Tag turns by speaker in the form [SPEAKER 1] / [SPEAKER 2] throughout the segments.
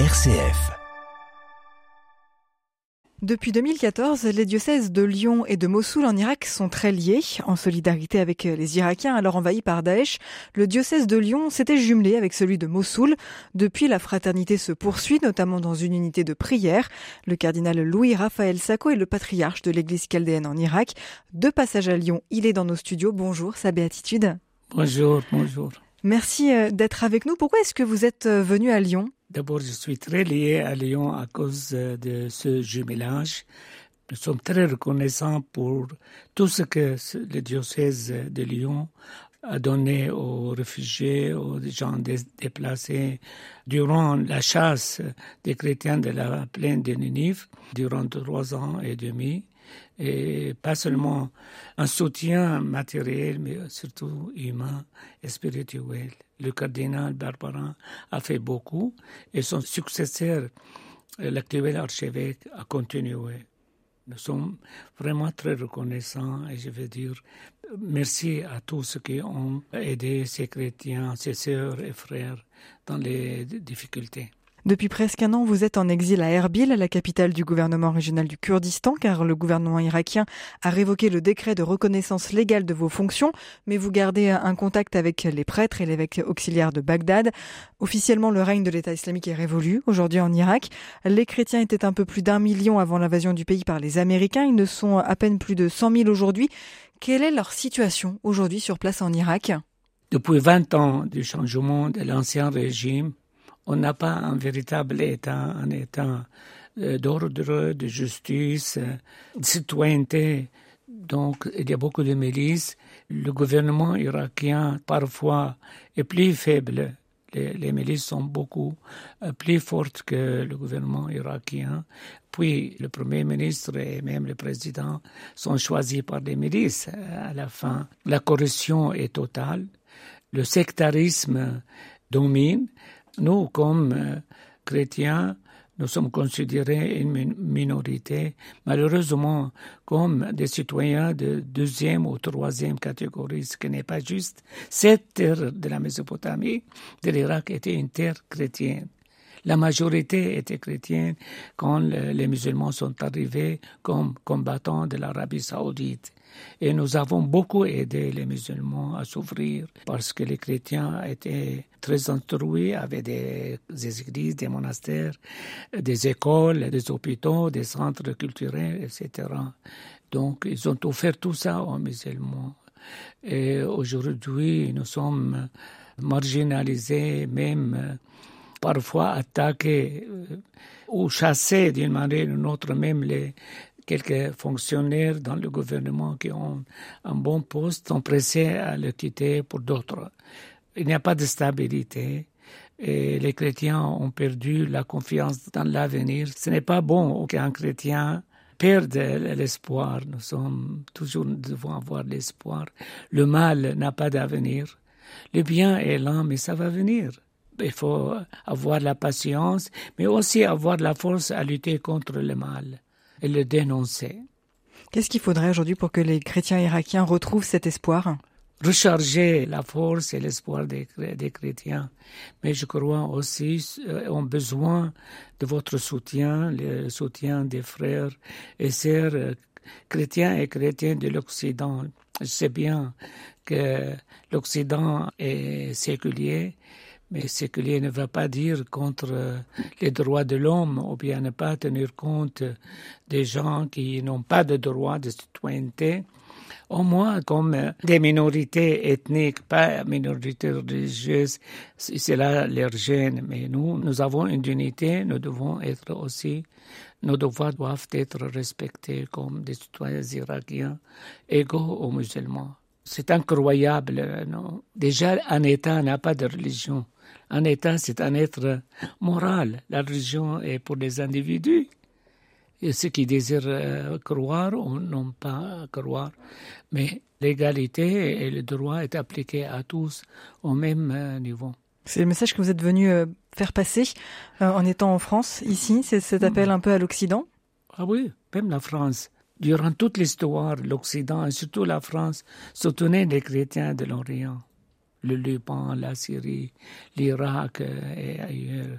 [SPEAKER 1] RCF.
[SPEAKER 2] Depuis 2014, les diocèses de Lyon et de Mossoul en Irak sont très liés, en solidarité avec les Irakiens alors envahis par Daesh. Le diocèse de Lyon s'était jumelé avec celui de Mossoul. Depuis, la fraternité se poursuit, notamment dans une unité de prière. Le cardinal Louis-Raphaël Sacco est le patriarche de l'église chaldéenne en Irak. De passage à Lyon, il est dans nos studios. Bonjour, sa béatitude.
[SPEAKER 3] Bonjour, bonjour.
[SPEAKER 2] Merci euh, d'être avec nous. Pourquoi est-ce que vous êtes euh, venu à Lyon?
[SPEAKER 3] D'abord, je suis très lié à Lyon à cause euh, de ce jumelage. Nous sommes très reconnaissants pour tout ce que le diocèse de Lyon a donné aux réfugiés, aux gens déplacés durant la chasse des chrétiens de la plaine de Ninive durant trois ans et demi et pas seulement un soutien matériel, mais surtout humain et spirituel. Le cardinal Barbarin a fait beaucoup et son successeur, l'actuel archevêque, a continué. Nous sommes vraiment très reconnaissants et je veux dire merci à tous ceux qui ont aidé ces chrétiens, ces sœurs et frères dans les difficultés.
[SPEAKER 2] Depuis presque un an, vous êtes en exil à Erbil, la capitale du gouvernement régional du Kurdistan, car le gouvernement irakien a révoqué le décret de reconnaissance légale de vos fonctions, mais vous gardez un contact avec les prêtres et l'évêque auxiliaire de Bagdad. Officiellement, le règne de l'État islamique est révolu aujourd'hui en Irak. Les chrétiens étaient un peu plus d'un million avant l'invasion du pays par les Américains. Ils ne sont à peine plus de 100 000 aujourd'hui. Quelle est leur situation aujourd'hui sur place en Irak?
[SPEAKER 3] Depuis 20 ans du changement de l'ancien régime, on n'a pas un véritable État, un État euh, d'ordre, de justice, euh, de citoyenneté. Donc, il y a beaucoup de milices. Le gouvernement irakien, parfois, est plus faible. Les, milices sont beaucoup euh, plus fortes que le gouvernement irakien. Puis, le premier ministre et même le président sont choisis par des milices à la fin. La corruption est totale. Le sectarisme domine. Nous, comme euh, chrétiens, nous sommes considérés une minorité, malheureusement comme des citoyens de deuxième ou troisième catégorie, ce qui n'est pas juste. Cette terre de la Mésopotamie, de l'Irak, était une terre chrétienne. La majorité était chrétienne quand les musulmans sont arrivés comme combattants de l'Arabie saoudite. Et nous avons beaucoup aidé les musulmans à s'ouvrir parce que les chrétiens étaient très instruits, avaient des, des, églises, des monastères, des écoles, des hôpitaux, des centres culturels, etc. Donc, ils ont offert tout ça aux musulmans. Et aujourd'hui, nous sommes marginalisés, même parfois attaqués euh, ou chassés d'une manière ou d'une autre, même les, quelques fonctionnaires dans le gouvernement qui ont un bon poste sont pressés à le quitter pour d'autres. Il n'y a pas de stabilité et les chrétiens ont perdu la confiance dans l'avenir. Ce n'est pas bon qu'un chrétien perde l'espoir. Nous sommes toujours, devons avoir l'espoir. Le mal n'a pas d'avenir. Le bien est lent, mais ça va venir. Il faut avoir la patience, mais aussi avoir la force à lutter contre le mal et le dénoncer.
[SPEAKER 2] Qu'est-ce qu'il faudrait aujourd'hui pour que les chrétiens irakiens retrouvent cet espoir?
[SPEAKER 3] Recharger la force et l'espoir des, chrétiens. Mais je crois aussi euh, ont besoin de votre soutien, le soutien des frères et sœurs euh, chrétiens et chrétiens de l'Occident. Je sais bien que l'Occident est séculier, mais ce qu'il ne va pas dire contre euh, les droits de l'homme ou bien ne pas tenir compte des gens qui n'ont pas de droits de citoyenneté. Au moins, comme euh, des minorités ethniques, pas minorités religieuses, c'est là leur gêne. Mais nous, nous avons une unité, nous devons être aussi, nos devoirs doivent être respectés comme des citoyens irakiens égaux aux musulmans. C'est incroyable. Non? Déjà, un État n'a pas de religion. Un État, c'est un être moral. La religion est pour les individus. Et ceux qui désirent euh, croire ou non pas croire. Mais l'égalité et le droit est appliqué à tous au même euh, niveau.
[SPEAKER 2] C'est le message que vous êtes venu euh, faire passer en étant en France, ici. C'est cet appel un peu à l'Occident?
[SPEAKER 3] Ah oui, même la France. Durant toute l'histoire, l'Occident et surtout la France soutenaient les chrétiens de l'Orient le Liban, la Syrie, l'Irak et ailleurs.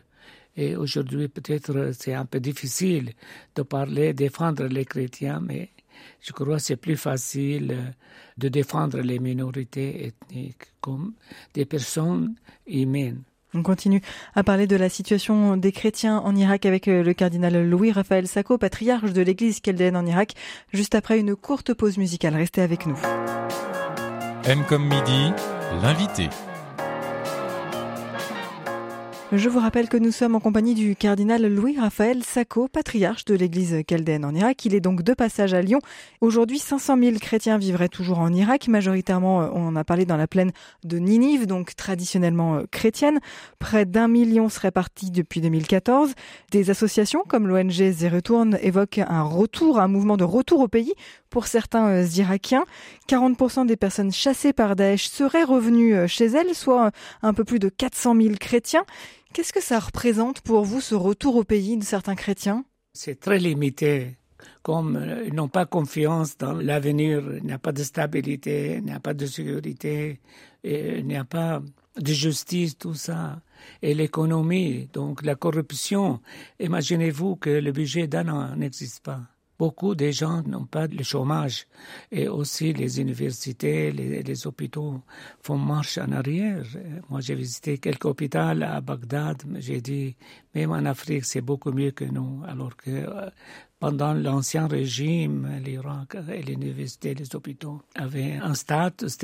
[SPEAKER 3] Et aujourd'hui, peut-être, c'est un peu difficile de parler, défendre les chrétiens, mais je crois que c'est plus facile de défendre les minorités ethniques comme des personnes humaines.
[SPEAKER 2] On continue à parler de la situation des chrétiens en Irak avec euh, le cardinal Louis-Raphaël Sacco, patriarche de l'église chaldéenne en Irak, juste après une courte pause musicale. Restez avec nous.
[SPEAKER 1] M comme midi, l'invité.
[SPEAKER 2] Je vous rappelle que nous sommes en compagnie du cardinal Louis-Raphaël Sacco, patriarche de l'église chaldéenne en Irak. Il est donc de passage à Lyon. Aujourd'hui, 500 000 chrétiens vivraient toujours en Irak. Majoritairement, euh, on en a parlé dans la plaine de Ninive, donc traditionnellement euh, chrétienne. Près d'un million seraient partis depuis 2014. Des associations comme l'ONG Zeretourne évoquent un retour, un mouvement de retour au pays pour certains euh, Irakiens. 40% des personnes chassées par Daesh seraient revenues chez elles, soit un peu plus de 400 000 chrétiens. Qu'est-ce que ça représente pour vous ce retour au pays de certains chrétiens?
[SPEAKER 3] C'est très limité. Comme euh, ils n'ont pas confiance dans l'avenir, il n'y a pas de stabilité, il n'y a pas de sécurité, il n'y a pas de justice, tout ça. Et l'économie, donc la corruption. Imaginez-vous que le budget d'un an n'existe pas. Beaucoup de gens n'ont pas le chômage et aussi les universités, les, hôpitaux font marche en arrière. Moi, j'ai visité quelques hôpitaux à Bagdad, j'ai dit, même en Afrique, c'est beaucoup mieux que nous, alors que euh, pendant l'ancien régime, l'Irak et l'université, les hôpitaux avaient un status,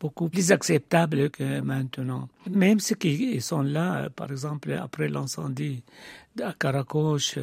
[SPEAKER 3] beaucoup plus acceptable que maintenant. Même ceux qui sont là, par exemple, après l'incendie à Karakosh,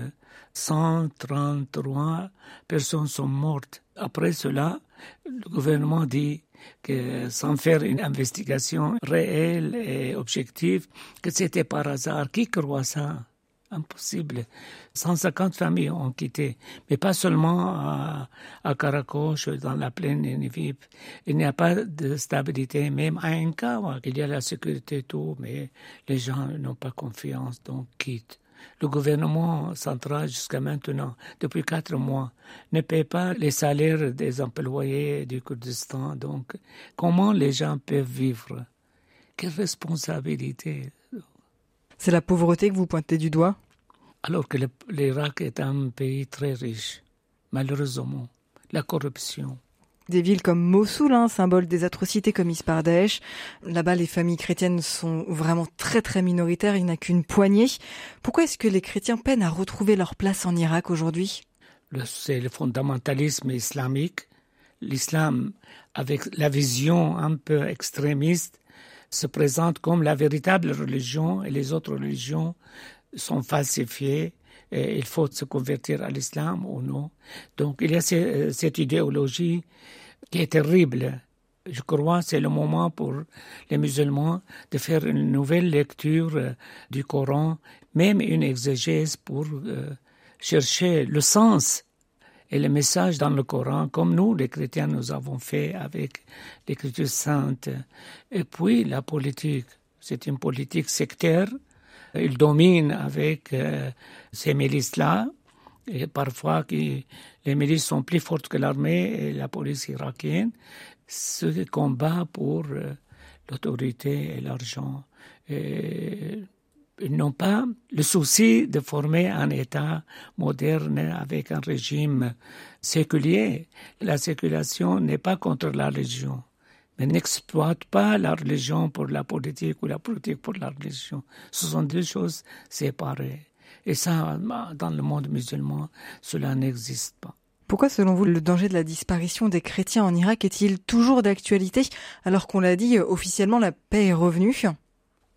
[SPEAKER 3] 133 personnes sont mortes. Après cela, le gouvernement dit que sans faire une investigation réelle et objective, que c'était par hasard. Qui croit ça? Impossible. 150 familles ont quitté, mais pas seulement à, à dans la plaine Nivip. Il n'y a pas de stabilité, même à cas, il y a la sécurité, tout, mais les gens n'ont pas confiance, donc quittent. Le gouvernement central, jusqu'à maintenant, depuis quatre mois, ne paie pas les salaires des employés du Kurdistan. Donc, comment les gens peuvent vivre? Quelle responsabilité?
[SPEAKER 2] C'est la pauvreté que vous pointez du doigt?
[SPEAKER 3] Alors que l'Irak est un pays très riche, malheureusement. La corruption,
[SPEAKER 2] des villes comme Mossoul, hein, symbole des atrocités commises par Daesh. Là-bas, les familles chrétiennes sont vraiment très très minoritaires, il n'y a qu'une poignée. Pourquoi est-ce que les chrétiens peinent à retrouver leur place en Irak aujourd'hui?
[SPEAKER 3] C'est le fondamentalisme islamique. L'islam, avec la vision un peu extrémiste, se présente comme la véritable religion et les autres religions sont falsifiées il faut se convertir à l'islam ou non. Donc il y a cette idéologie qui est terrible. Je crois que c'est le moment pour les musulmans de faire une nouvelle lecture euh, du Coran, même une exégèse pour euh, chercher le sens et le message dans le Coran, comme nous, les chrétiens, nous avons fait avec l'écriture sainte. Et puis la politique, c'est une politique sectaire. Il domine avec euh, ces milices-là, et parfois les milices sont plus fortes que l'armée et la police irakienne, se combat pour euh, l'autorité et l'argent. Ils n'ont pas le souci de former un État moderne avec un régime séculier. La séculation n'est pas contre la religion, mais n'exploite pas la religion pour la politique ou la politique pour la religion. Ce sont deux choses séparées. Et ça, dans le monde musulman, cela n'existe pas.
[SPEAKER 2] Pourquoi, selon vous, le danger de la disparition des chrétiens en Irak est-il toujours d'actualité alors qu'on l'a dit, officiellement, la paix est revenue?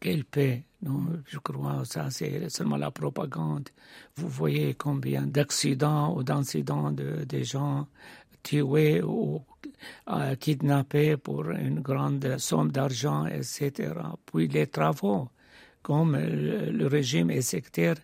[SPEAKER 3] Quelle paix? Non, je crois que ça, c'est seulement la propagande. Vous voyez combien d'accidents ou d'incidents de, des gens tués ou kidnappés pour une grande somme d'argent, etc. Puis les travaux comme le régime est sectaire,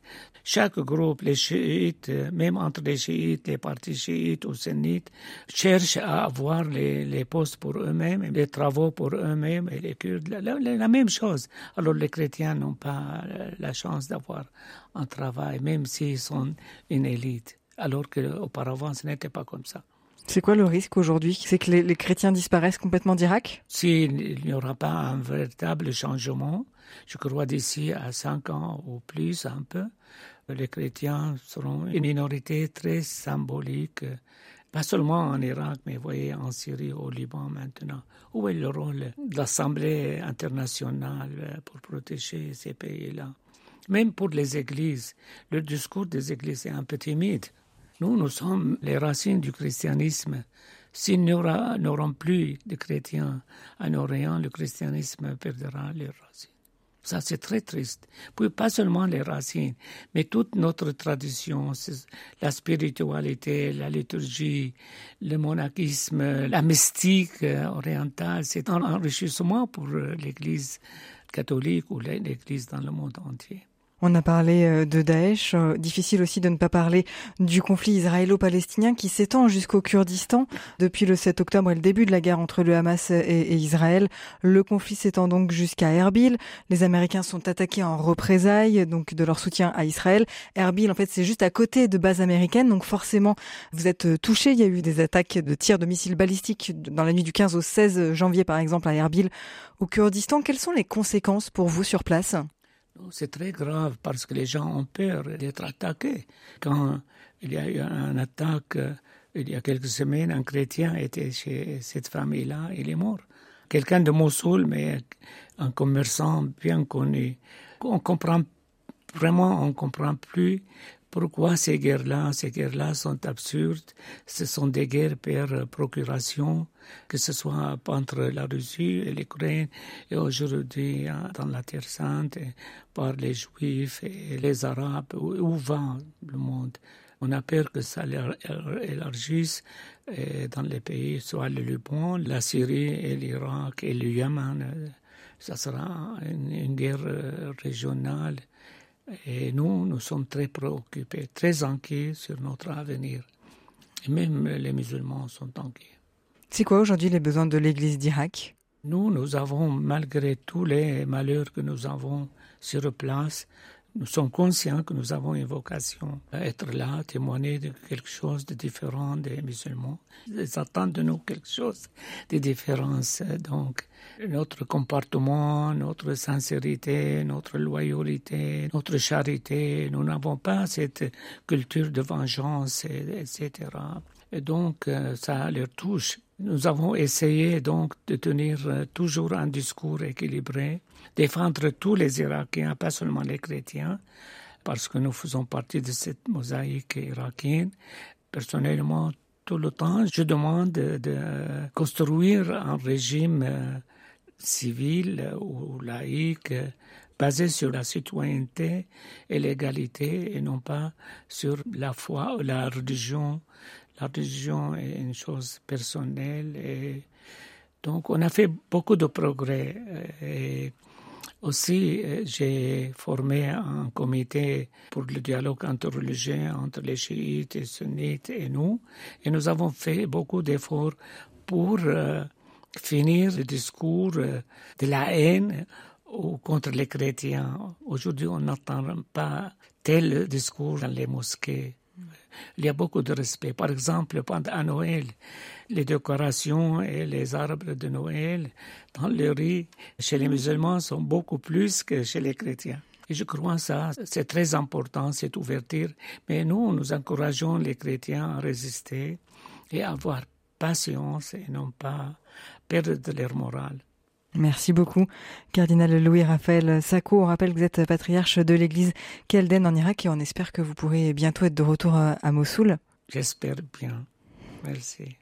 [SPEAKER 3] chaque groupe, les chiites, même entre les chiites, les partis chiites ou sunnites, cherchent à avoir les, postes pour eux-mêmes, les travaux pour eux-mêmes et les Kurdes, la, même chose. Alors les chrétiens n'ont pas la chance d'avoir un travail, même s'ils sont une élite, alors qu'auparavant ce n'était pas comme ça.
[SPEAKER 2] C'est quoi le risque aujourd'hui? C'est que les, chrétiens disparaissent complètement d'Irak?
[SPEAKER 3] S'il n'y aura pas un véritable changement, je crois d'ici à cinq ans ou plus un peu, les chrétiens seront une minorité très symbolique, pas seulement en Irak, mais voyez en Syrie, au Liban maintenant. Où est le rôle de l'Assemblée internationale pour protéger ces pays-là? Même pour les églises, le discours des églises est un peu timide. Nous, nous sommes les racines du christianisme. S'il n'y aura, plus de chrétiens en Orient, le christianisme perdra les racines. Ça, c'est très triste. Puis pas seulement les racines, mais toute notre tradition, la spiritualité, la liturgie, le monachisme, la mystique orientale, c'est un enrichissement pour l'Église catholique ou l'Église dans le monde entier.
[SPEAKER 2] On a parlé euh, de Daesh. Euh, difficile aussi de ne pas parler du conflit israélo-palestinien qui s'étend jusqu'au Kurdistan depuis le 7 octobre et le début de la guerre entre le Hamas et, Israël. Le conflit s'étend donc jusqu'à Erbil. Les Américains sont attaqués en représailles donc de leur soutien à Israël. Erbil, en fait, c'est juste à côté de bases américaines, donc forcément, vous êtes euh, touchés. Il y a eu des attaques de tirs de missiles balistiques dans la nuit du 15 au 16 janvier, par exemple, à Erbil, au Kurdistan. Quelles sont les conséquences pour vous sur place?
[SPEAKER 3] C'est très grave parce que les gens ont peur d'être attaqués. Quand il y a eu une attaque il y a quelques semaines, un chrétien était chez cette famille-là, il est mort. Quelqu'un de Mossoul, mais un commerçant bien connu. On comprend vraiment, on comprend plus pourquoi ces guerres-là, ces guerres-là sont absurdes. Ce sont des guerres par procuration, que ce soit entre la Russie et l'Ukraine, et aujourd'hui hein, dans la Terre Sainte, par les Juifs et les Arabes, où va le monde. On a peur que ça élargisse dans les pays, soit le Liban, la Syrie et l'Irak et le Yémen. Ça sera une guerre euh, régionale et nous, nous sommes très préoccupés, très inquiets sur notre avenir. Et même les musulmans sont inquiets.
[SPEAKER 2] C'est quoi aujourd'hui les besoins de l'Église d'Irak?
[SPEAKER 3] Nous, nous avons, malgré tous les malheurs que nous avons sur place, nous sommes conscients que nous avons une vocation à être là, témoigner de quelque chose de différent des musulmans. Ils attendent de nous quelque chose de différent. Donc, notre comportement, notre sincérité, notre loyauté, notre charité, nous n'avons pas cette culture de vengeance, etc. Et donc, euh, ça leur touche. Nous avons essayé donc de tenir euh, toujours un discours équilibré, défendre tous les Irakiens, pas seulement les chrétiens, parce que nous faisons partie de cette mosaïque irakienne. Personnellement, tout le temps, je demande de construire un régime euh, civil ou laïque basé sur la citoyenneté et l'égalité et non pas sur la foi ou la religion la religion est une chose personnelle et donc on a fait beaucoup de progrès. Et aussi, j'ai formé un comité pour le dialogue interreligieux entre les chiites et sunnites et nous. Et nous avons fait beaucoup d'efforts pour euh, finir le discours euh, de la haine contre les chrétiens. Aujourd'hui, on n'entend pas tel discours dans les mosquées il y a beaucoup de respect. Par exemple, pendant Noël, les décorations et les arbres de Noël dans le riz chez les musulmans sont beaucoup plus que chez les chrétiens. Et je crois ça, c'est très important, cette ouverture. Mais nous, nous encourageons les chrétiens à résister et à avoir patience et non pas perdre leur morale.
[SPEAKER 2] Merci beaucoup, cardinal Louis-Raphaël Sacco. On rappelle que vous êtes patriarche de l'église Kelden en Irak et on espère que vous pourrez bientôt être de retour à Mossoul.
[SPEAKER 3] J'espère bien. Merci.